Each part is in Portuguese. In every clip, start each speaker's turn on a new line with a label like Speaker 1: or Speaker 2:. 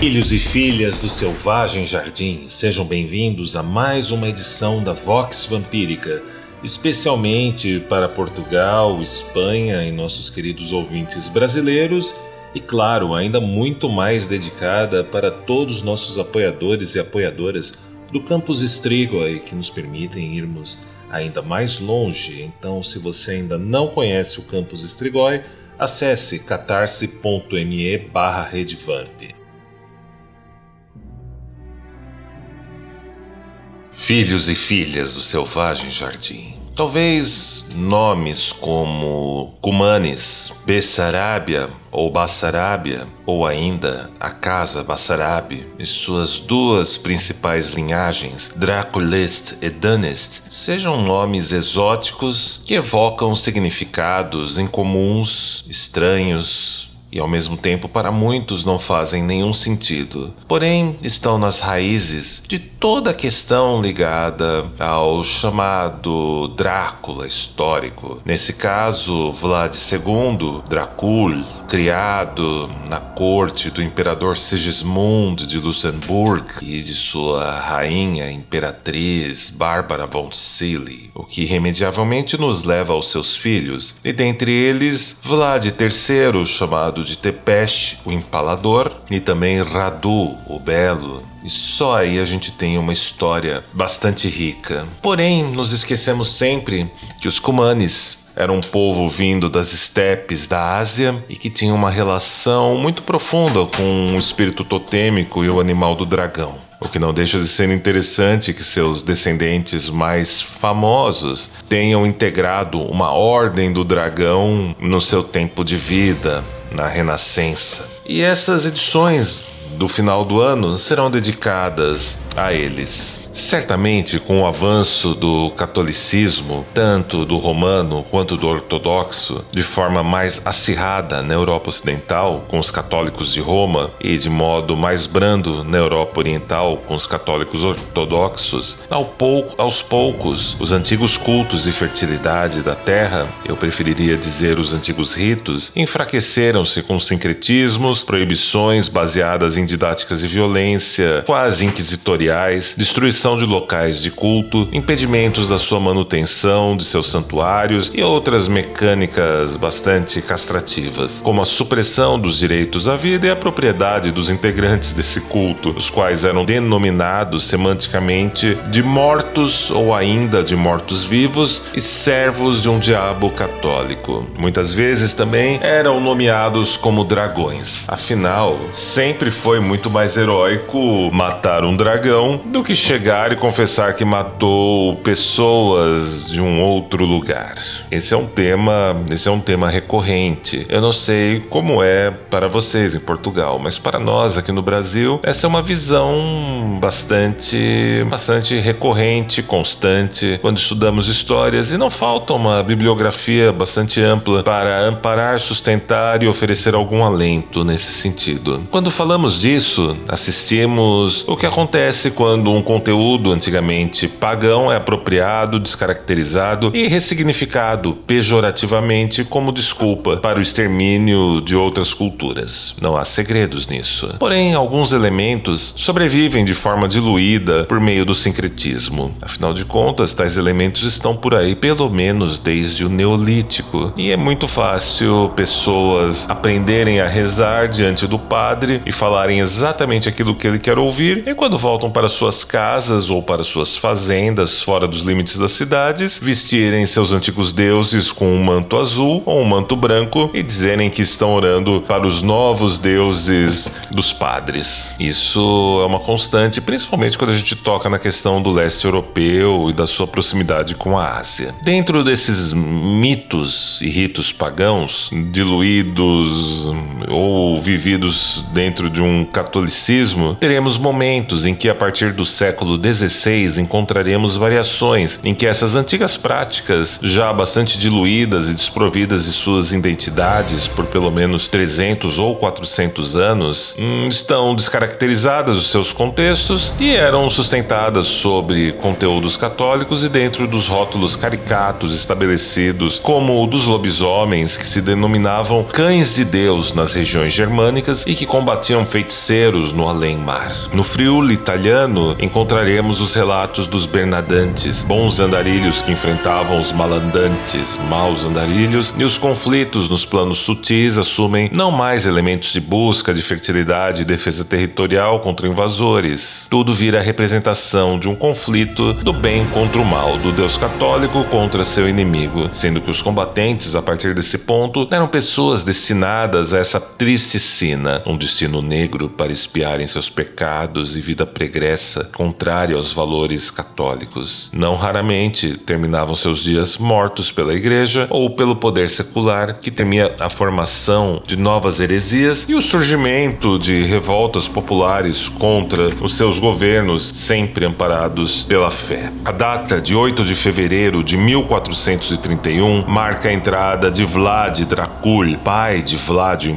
Speaker 1: Filhos e filhas do Selvagem Jardim, sejam bem-vindos a mais uma edição da Vox Vampírica, especialmente para Portugal, Espanha e nossos queridos ouvintes brasileiros, e claro, ainda muito mais dedicada para todos os nossos apoiadores e apoiadoras do Campus Strigoi que nos permitem irmos ainda mais longe. Então, se você ainda não conhece o Campus Strigoi, acesse catarse.me/redvamp. Filhos e filhas do selvagem jardim. Talvez nomes como Cumanes, Bessarábia ou Bassarábia, ou ainda a Casa Bassarabe e suas duas principais linhagens, Draculist e Dunest, sejam nomes exóticos que evocam significados incomuns, estranhos, e ao mesmo tempo para muitos não fazem nenhum sentido. Porém, estão nas raízes de toda a questão ligada ao chamado Drácula histórico. Nesse caso, Vlad II, Dracul, criado na corte do imperador Sigismund de Luxemburgo e de sua rainha imperatriz Bárbara von Silly, o que irremediavelmente nos leva aos seus filhos, e dentre eles Vlad III, chamado de Tepesh, o Empalador, e também Radu, o Belo. E só aí a gente tem uma história bastante rica. Porém, nos esquecemos sempre que os Cumanes eram um povo vindo das estepes da Ásia e que tinha uma relação muito profunda com o espírito totêmico e o animal do dragão. O que não deixa de ser interessante que seus descendentes mais famosos tenham integrado uma ordem do dragão no seu tempo de vida, na Renascença. E essas edições do final do ano serão dedicadas a eles. Certamente, com o avanço do catolicismo, tanto do romano quanto do ortodoxo, de forma mais acirrada na Europa Ocidental, com os católicos de Roma, e de modo mais brando na Europa Oriental, com os católicos ortodoxos, ao pouco, aos poucos, os antigos cultos de fertilidade da terra, eu preferiria dizer os antigos ritos, enfraqueceram-se com sincretismos, proibições baseadas em didáticas de violência, quase inquisitoriais, destruição de locais de culto, impedimentos da sua manutenção de seus santuários e outras mecânicas bastante castrativas, como a supressão dos direitos à vida e à propriedade dos integrantes desse culto, os quais eram denominados semanticamente de mortos ou ainda de mortos-vivos e servos de um diabo católico. Muitas vezes também eram nomeados como dragões. Afinal, sempre foi muito mais heróico matar um dragão do que chegar e confessar que matou pessoas de um outro lugar. Esse é um tema, esse é um tema recorrente. Eu não sei como é para vocês em Portugal, mas para nós aqui no Brasil, essa é uma visão bastante bastante recorrente, constante quando estudamos histórias e não falta uma bibliografia bastante ampla para amparar, sustentar e oferecer algum alento nesse sentido. Quando falamos disso, assistimos o que acontece quando um conteúdo conteúdo antigamente pagão é apropriado, descaracterizado e ressignificado pejorativamente como desculpa para o extermínio de outras culturas. Não há segredos nisso. Porém, alguns elementos sobrevivem de forma diluída por meio do sincretismo. Afinal de contas, tais elementos estão por aí pelo menos desde o Neolítico. E é muito fácil pessoas aprenderem a rezar diante do padre e falarem exatamente aquilo que ele quer ouvir, e quando voltam para suas casas, ou para suas fazendas fora dos limites das cidades, vestirem seus antigos deuses com um manto azul ou um manto branco e dizerem que estão orando para os novos deuses dos padres. Isso é uma constante, principalmente quando a gente toca na questão do leste europeu e da sua proximidade com a Ásia. Dentro desses mitos e ritos pagãos, diluídos ou vividos dentro de um catolicismo, teremos momentos em que, a partir do século XVI, encontraremos variações em que essas antigas práticas, já bastante diluídas e desprovidas de suas identidades por pelo menos 300 ou 400 anos, hum, estão descaracterizadas dos seus contextos e eram sustentadas sobre conteúdos católicos e dentro dos rótulos caricatos estabelecidos, como o dos lobisomens, que se denominavam cães de Deus nas regiões germânicas e que combatiam feiticeiros no além-mar. No friuli italiano, encontraremos os relatos dos bernadantes, bons andarilhos que enfrentavam os malandantes, maus andarilhos, e os conflitos nos planos sutis assumem não mais elementos de busca de fertilidade e defesa territorial contra invasores. Tudo vira a representação de um conflito do bem contra o mal, do Deus católico contra seu inimigo, sendo que os combatentes, a partir desse ponto, eram pessoas destinadas a essa triste sina, um destino negro para espiarem seus pecados e vida pregressa, contrária aos valores católicos. Não raramente terminavam seus dias mortos pela igreja ou pelo poder secular, que temia a formação de novas heresias e o surgimento de revoltas populares contra os seus governos, sempre amparados pela fé. A data de 8 de fevereiro de 1431 marca a entrada de Vlad Dracul, pai de Vlad o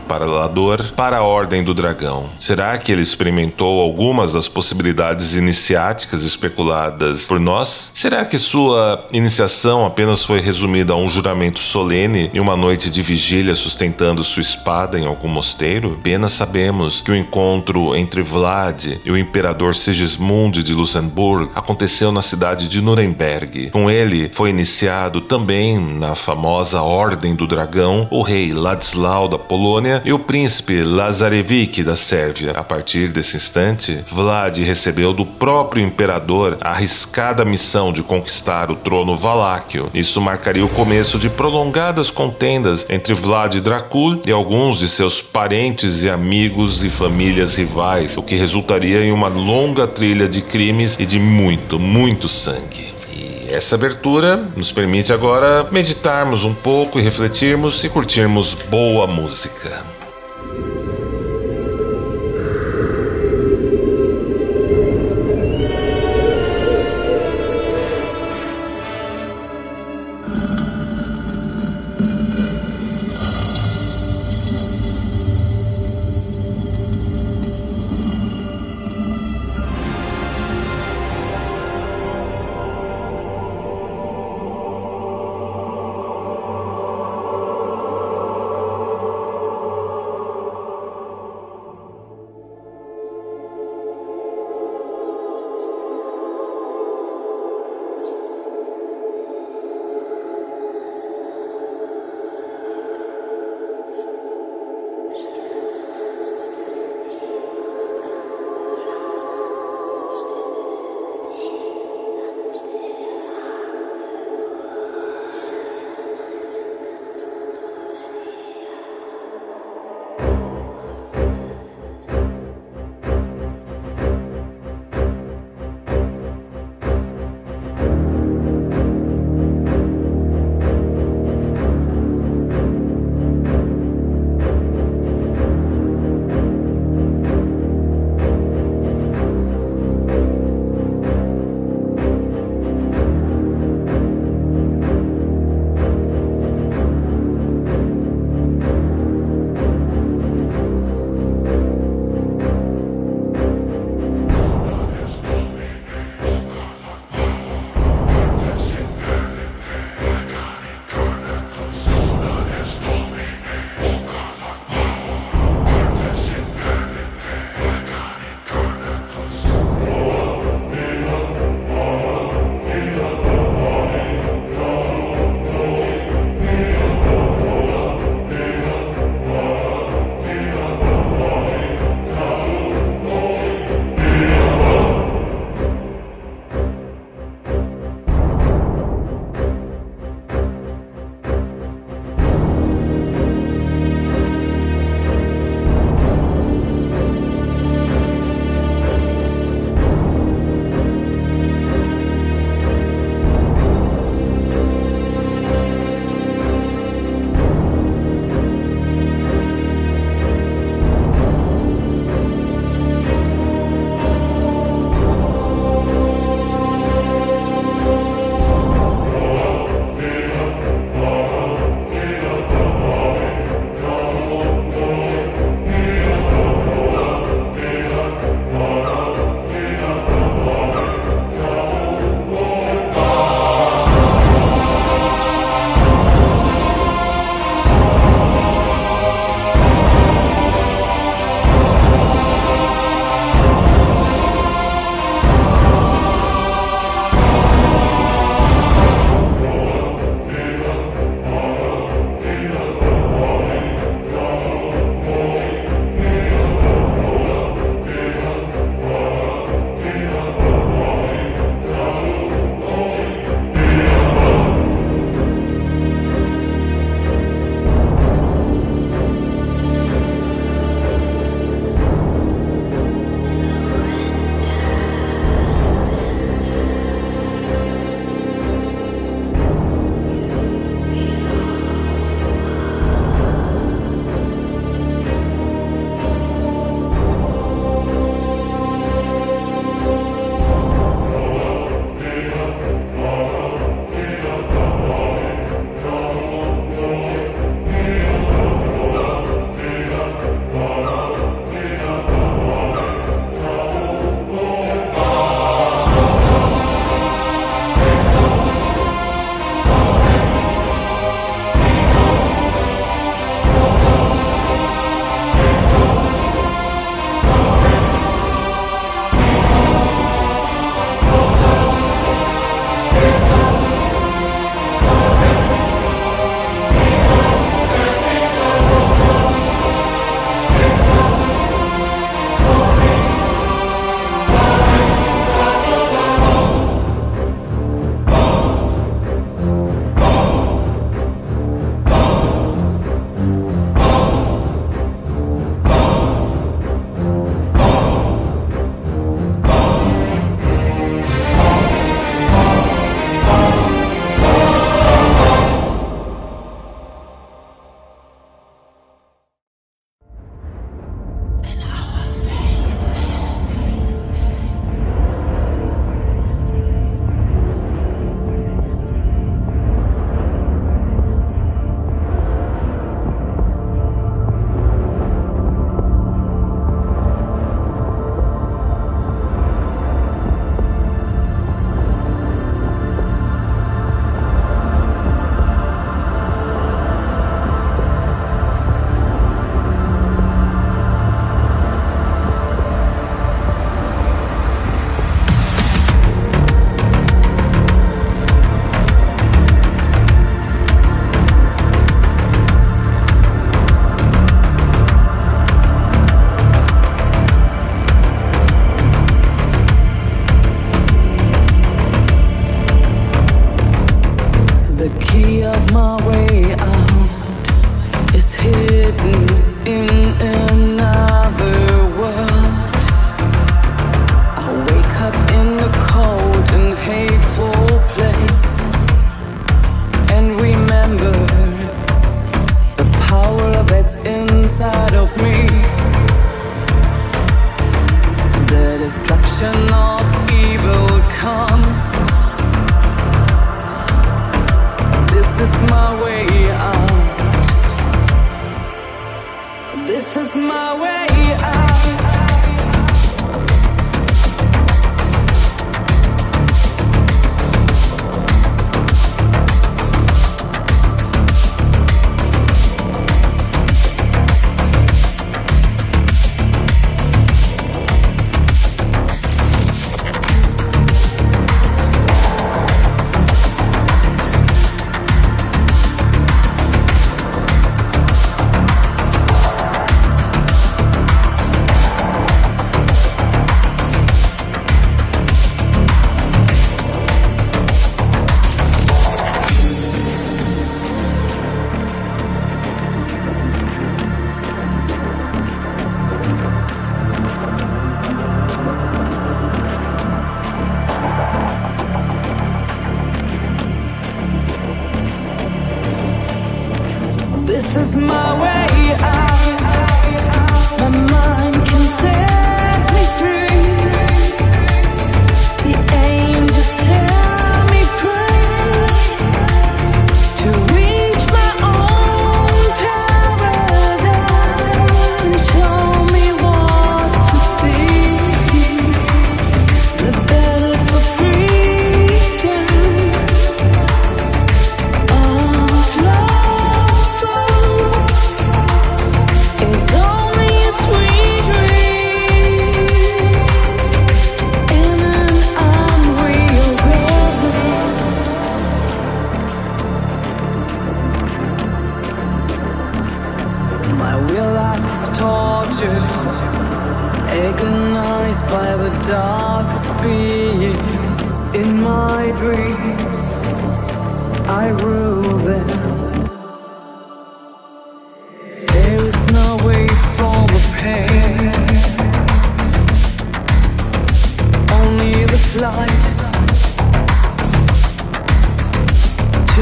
Speaker 1: para a Ordem do Dragão. Será que ele experimentou algumas das possibilidades iniciáticas especuladas por nós? Será que sua iniciação apenas foi resumida a um juramento solene e uma noite de vigília sustentando sua espada em algum mosteiro? Apenas sabemos que o encontro entre Vlad e o imperador Sigismund de Luxemburgo aconteceu na cidade de Nuremberg. Com ele foi iniciado também na famosa Ordem do Dragão o rei Ladislau da Polônia e o príncipe Lazarevich da Sérvia. A partir desse instante, Vlad recebeu do próprio imperador a arriscada missão de conquistar o trono valáquio. Isso marcaria o começo de prolongadas contendas entre Vlad Dracul e alguns de seus parentes e amigos e famílias rivais, o que resultaria em uma longa trilha de crimes e de muito, muito sangue. E essa abertura nos permite agora meditarmos um pouco e refletirmos e curtirmos boa música.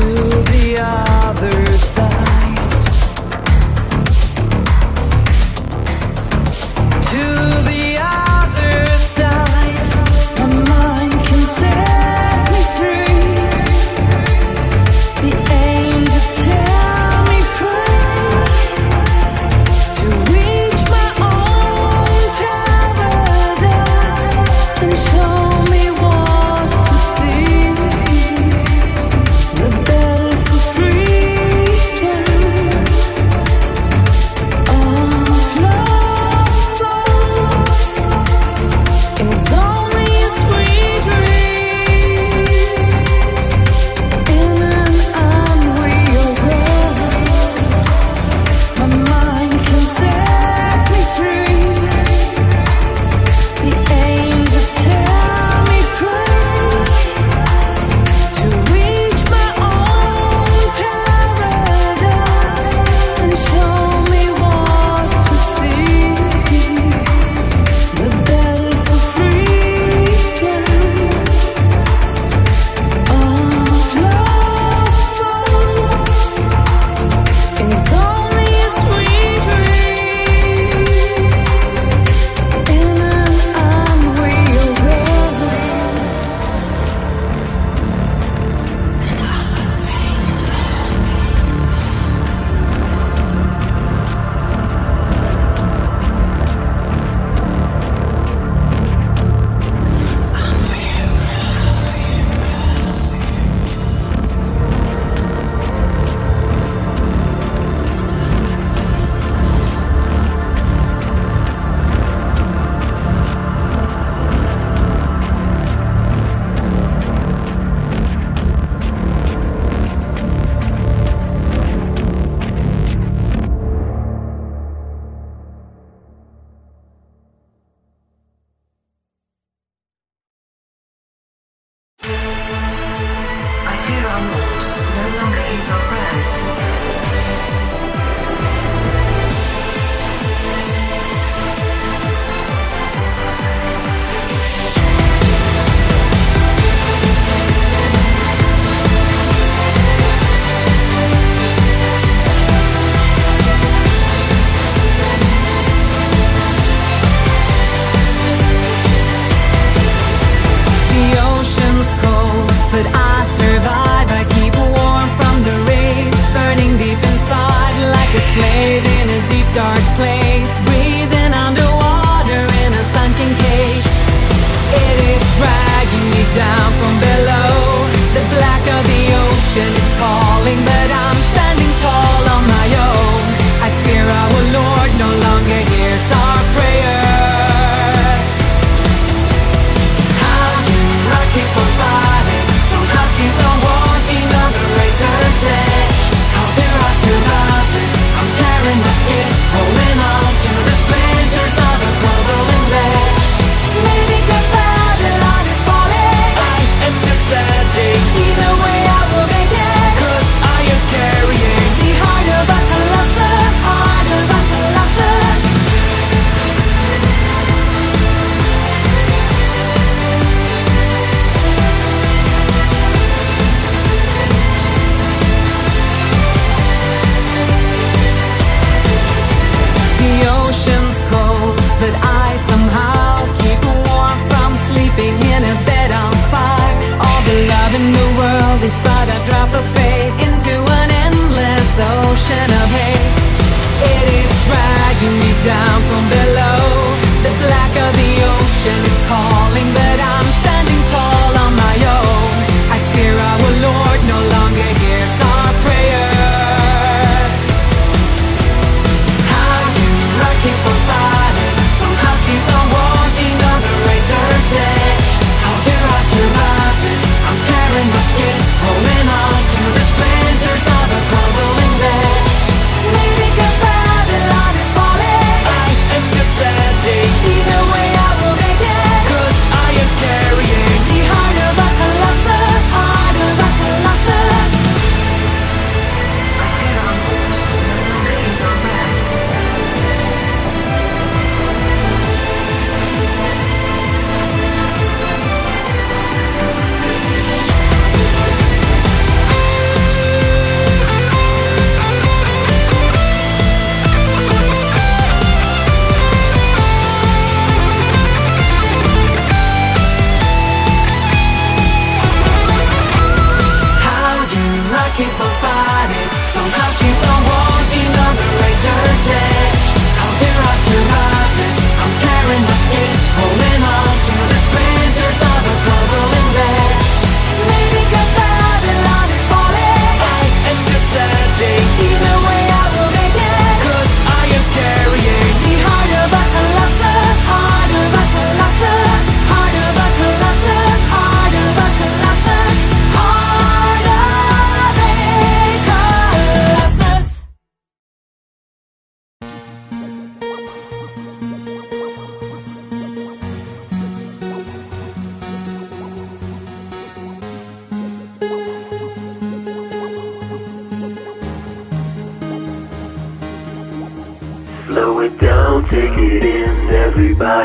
Speaker 2: You.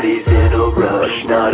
Speaker 2: these in a
Speaker 3: rush, not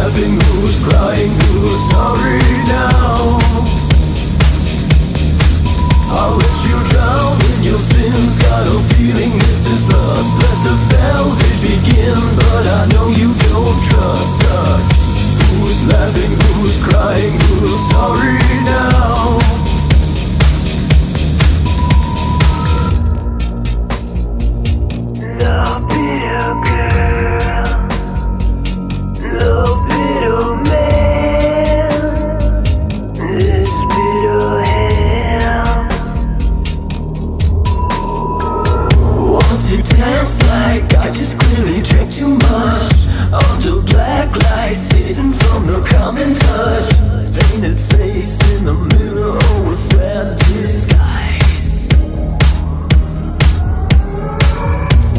Speaker 3: Laughing who's crying who's sorry now I'll let you drown in your sins Got a feeling this is lust. Let the salvage begin But I know you don't trust us Who's laughing, who's crying, who's sorry now Painted face in the mirror disguise.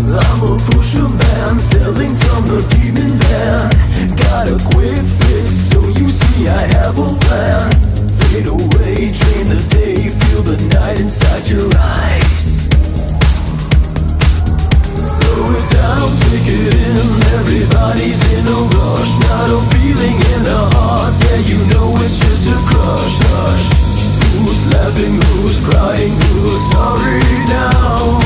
Speaker 3: I'm a pusher man Selling from the demon van. Got a quick fix So you see I have a plan. Fade away, drain the day Feel the night inside your eyes. I'm. Everybody's in a rush. Not a feeling in the heart you know it's just a crush. Who's laughing? Who's crying? Who's sorry now?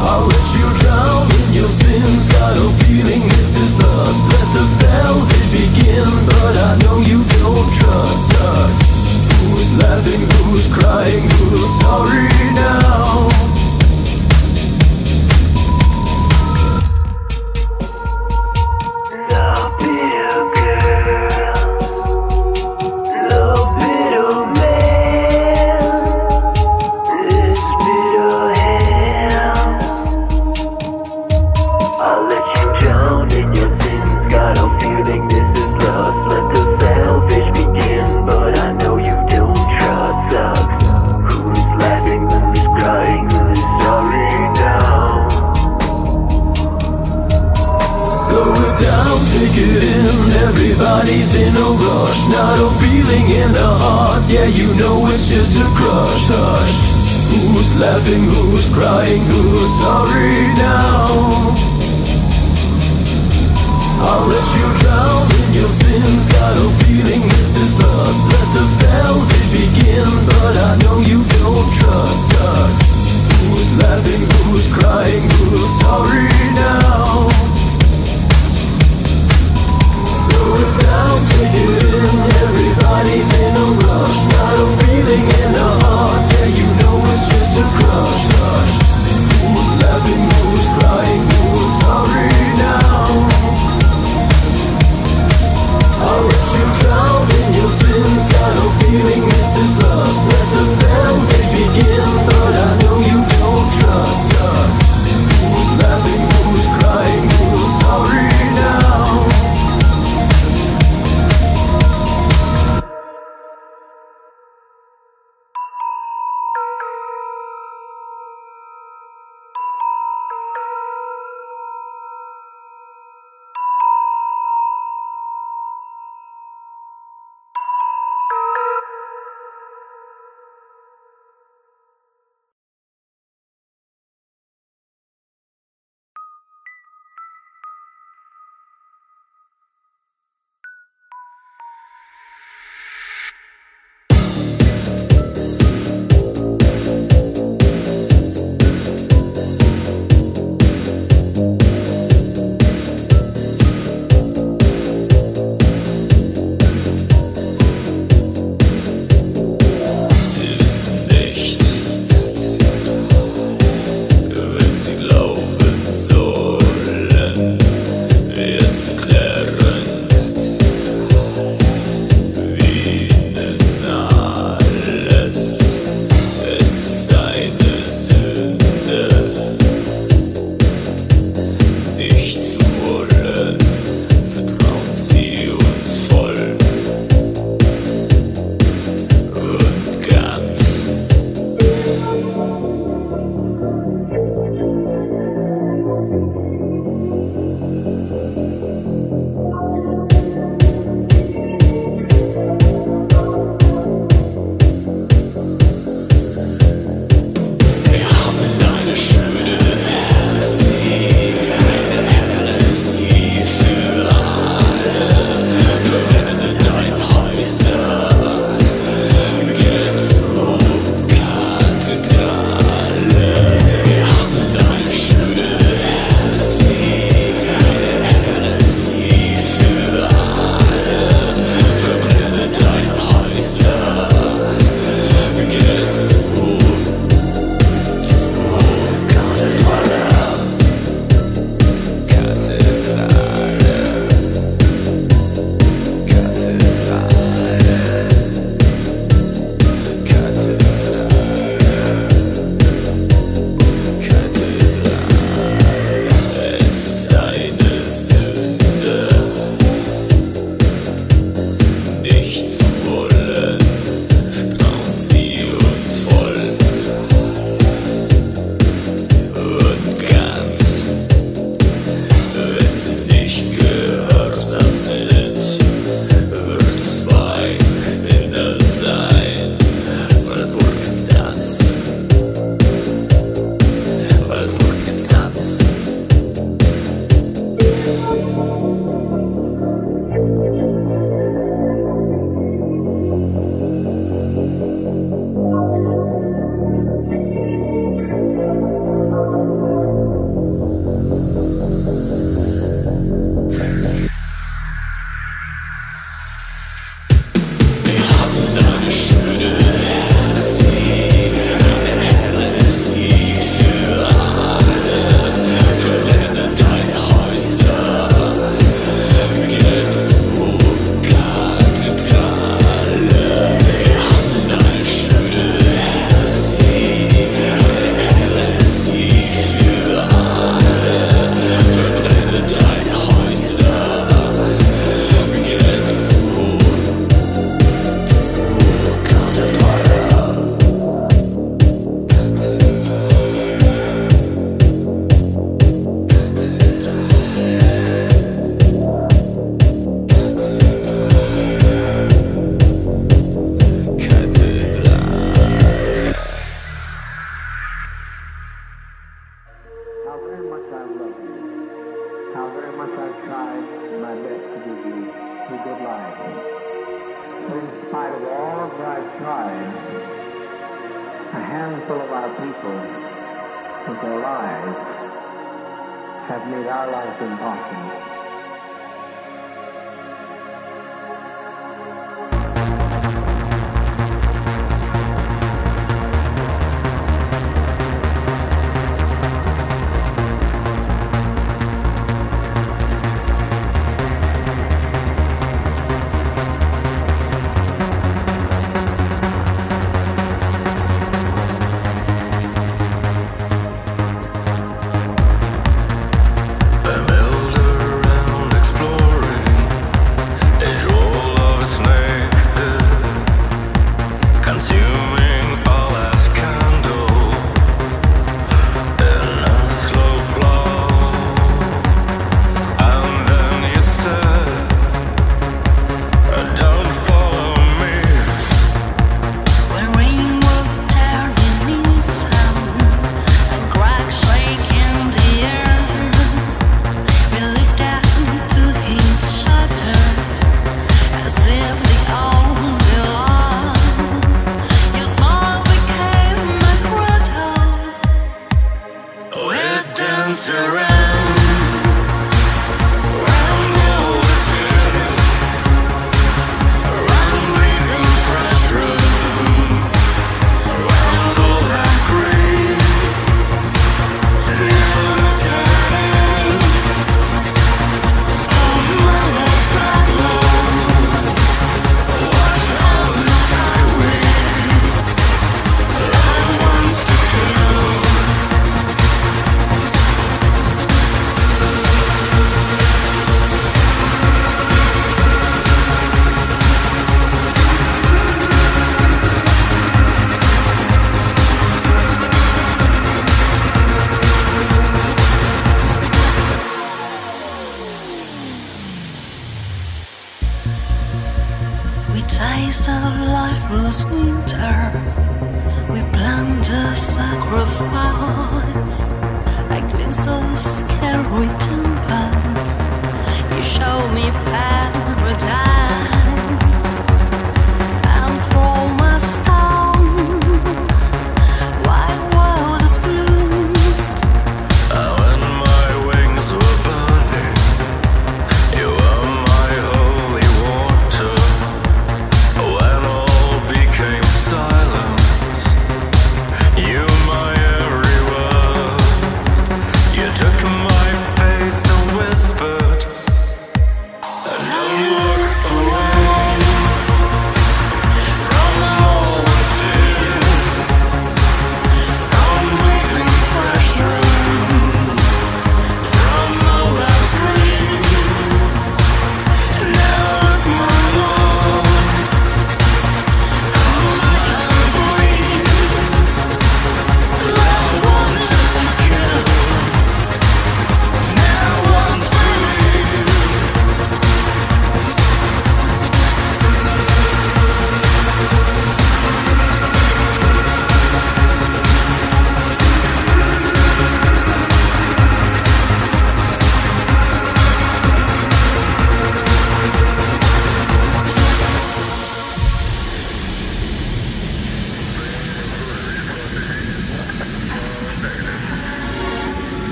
Speaker 3: I'll let you drown in your sins. Got a feeling this is. Let the salvage begin. But I know you don't trust us. Who's laughing? Who's crying? Who's sorry now?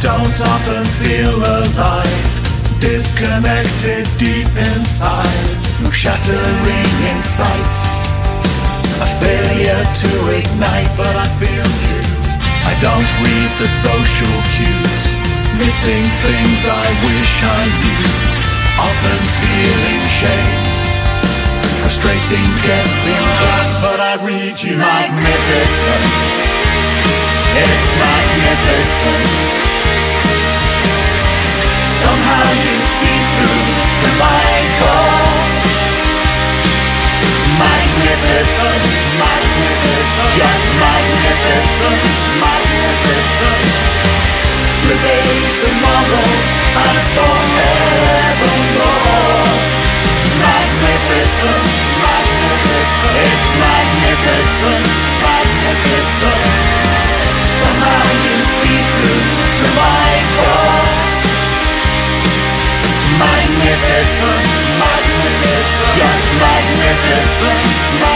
Speaker 2: Don't
Speaker 4: often feel alive, disconnected deep inside, no shattering in sight. A failure to ignite, but I feel you. I don't read the social cues, missing things I wish I knew. Often feeling shame, frustrating guessing game, but I read you magnificent. It's magnificent. Somehow you see through to my core magnificent, magnificent, yes, magnificent, magnificent. Today, tomorrow, and forevermore. Magnificent, magnificent, it's magnificent, magnificent. Somehow you see through
Speaker 1: to my core. Magnificent, magnificent magnificent.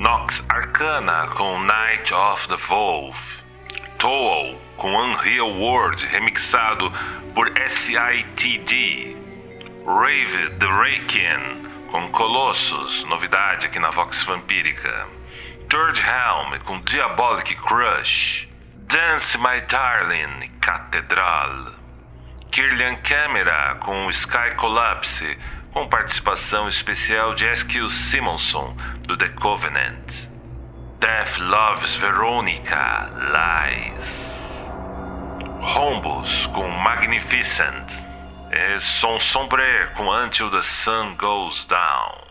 Speaker 5: Nox Arcana com Night of the Wolf, Toll com Unreal World remixado por SITD, Rave the Raken com Colossus, novidade aqui na Vox Vampírica, Third Helm com Diabolic Crush, Dance My Darling, Catedral, Kirlian Camera com Sky Collapse com participação especial de Eskil Simonson, do The Covenant. Death Loves Veronica, Lies. Rombos com Magnificent. E Som Sombre com Until the Sun Goes Down.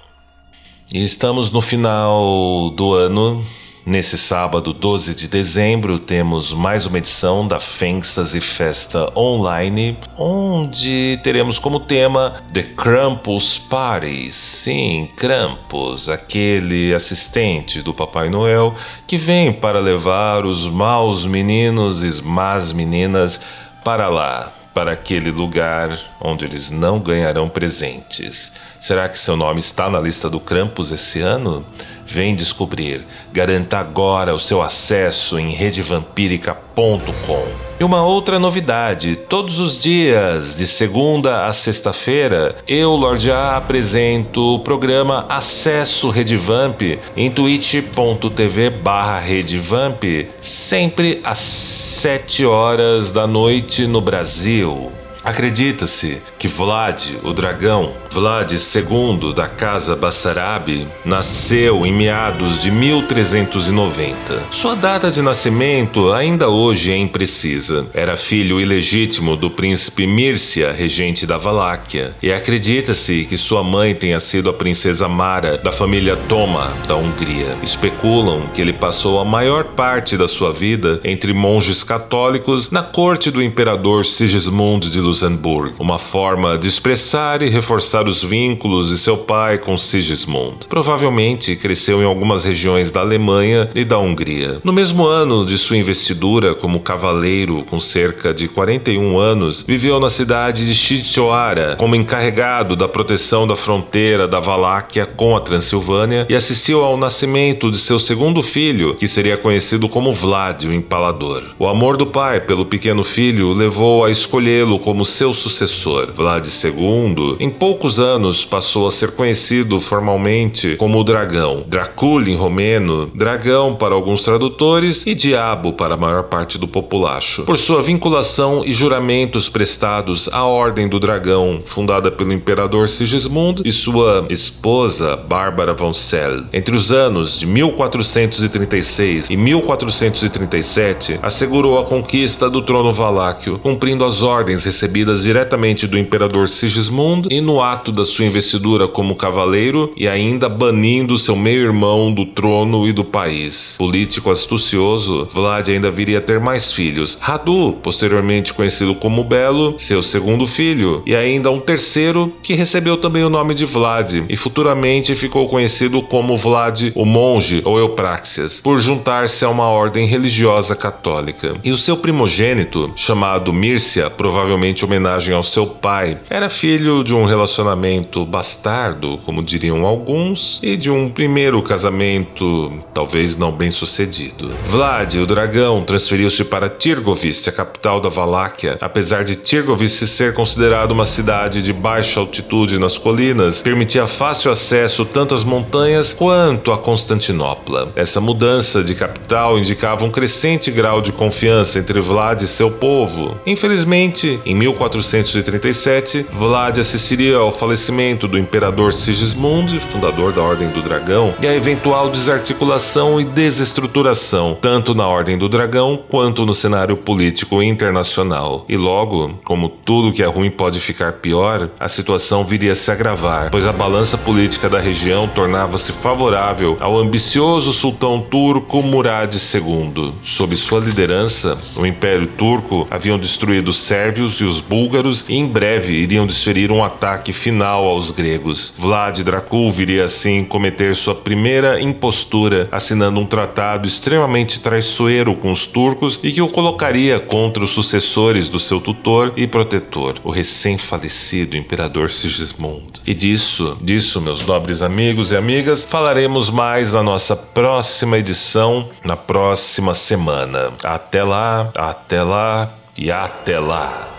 Speaker 1: E estamos no final do ano Nesse sábado, 12 de dezembro, temos mais uma edição da Fantasy Festa Online, onde teremos como tema The Krampus Party. Sim, Krampus, aquele assistente do Papai Noel que vem para levar os maus meninos e más meninas para lá, para aquele lugar onde eles não ganharão presentes. Será que seu nome está na lista do Krampus esse ano? Vem descobrir. Garanta agora o seu acesso em redevampírica.com. E uma outra novidade: todos os dias, de segunda a sexta-feira, eu, Lorde A, apresento o programa Acesso Redevamp em twitch.tv barra Redevamp, sempre às 7 horas da noite no Brasil. Acredita-se que Vlad, o dragão, Vlad II da Casa Bassarabi, nasceu em meados de 1390. Sua data de nascimento ainda hoje é imprecisa. Era filho ilegítimo do príncipe Mírcia, regente da Valáquia, e acredita-se que sua mãe tenha sido a princesa Mara da família Toma da Hungria. Especulam que ele passou a maior parte da sua vida entre monges católicos na corte do imperador Sigismund de Luxemburgo, uma forma de expressar e reforçar os vínculos de seu pai com Sigismund. Provavelmente cresceu em algumas regiões da Alemanha e da Hungria. No mesmo ano de sua investidura como cavaleiro, com cerca de 41 anos, viveu na cidade de Chitioara como encarregado da proteção da fronteira da Valáquia com a Transilvânia e assistiu ao nascimento de seu segundo filho, que seria conhecido como Vlad, o Empalador. O amor do pai pelo pequeno filho levou a escolhê-lo como como seu sucessor. Vlad II, em poucos anos, passou a ser conhecido formalmente como o Dragão. Dracula em romeno, dragão para alguns tradutores e diabo para a maior parte do populacho. Por sua vinculação e juramentos prestados à Ordem do Dragão, fundada pelo imperador Sigismund e sua esposa Bárbara von Sell. Entre os anos de 1436 e 1437, assegurou a conquista do trono valáquio, cumprindo as ordens recebidas recebidas diretamente do imperador Sigismund e no ato da sua investidura como cavaleiro e ainda banindo seu meio-irmão do trono e do país. Político astucioso, Vlad ainda viria a ter mais filhos. Radu, posteriormente conhecido como Belo, seu segundo filho, e ainda um terceiro que recebeu também o nome de Vlad e futuramente ficou conhecido como Vlad o Monge ou Eupraxias, por juntar-se a uma ordem religiosa católica. E o seu primogênito, chamado Mírcia, provavelmente homenagem ao seu pai. Era filho de um relacionamento bastardo, como diriam alguns, e de um primeiro casamento talvez não bem sucedido. Vlad, o dragão, transferiu-se para Tirgovice, a capital da Valáquia. Apesar de Tirgovice ser considerado uma cidade de baixa altitude nas colinas, permitia fácil acesso tanto às montanhas quanto a Constantinopla. Essa mudança de capital indicava um crescente grau de confiança entre Vlad e seu povo. Infelizmente, em 1437, Vlad assistiria ao falecimento do imperador Sigismund, fundador da Ordem do Dragão, e a eventual desarticulação e desestruturação, tanto na Ordem do Dragão quanto no cenário político internacional. E logo, como tudo que é ruim pode ficar pior, a situação viria a se agravar, pois a balança política da região tornava-se favorável ao ambicioso sultão turco Murad II. Sob sua liderança, o Império Turco haviam destruído os sérvios e os búlgaros e em breve iriam desferir um ataque final aos gregos. Vlad Dracul viria assim cometer sua primeira impostura, assinando um tratado extremamente traiçoeiro com os turcos e que o colocaria contra os sucessores do seu tutor e protetor, o recém-falecido imperador Sigismund. E disso, disso, meus nobres amigos e amigas, falaremos mais na nossa próxima edição, na próxima semana. Até lá, até lá e até lá.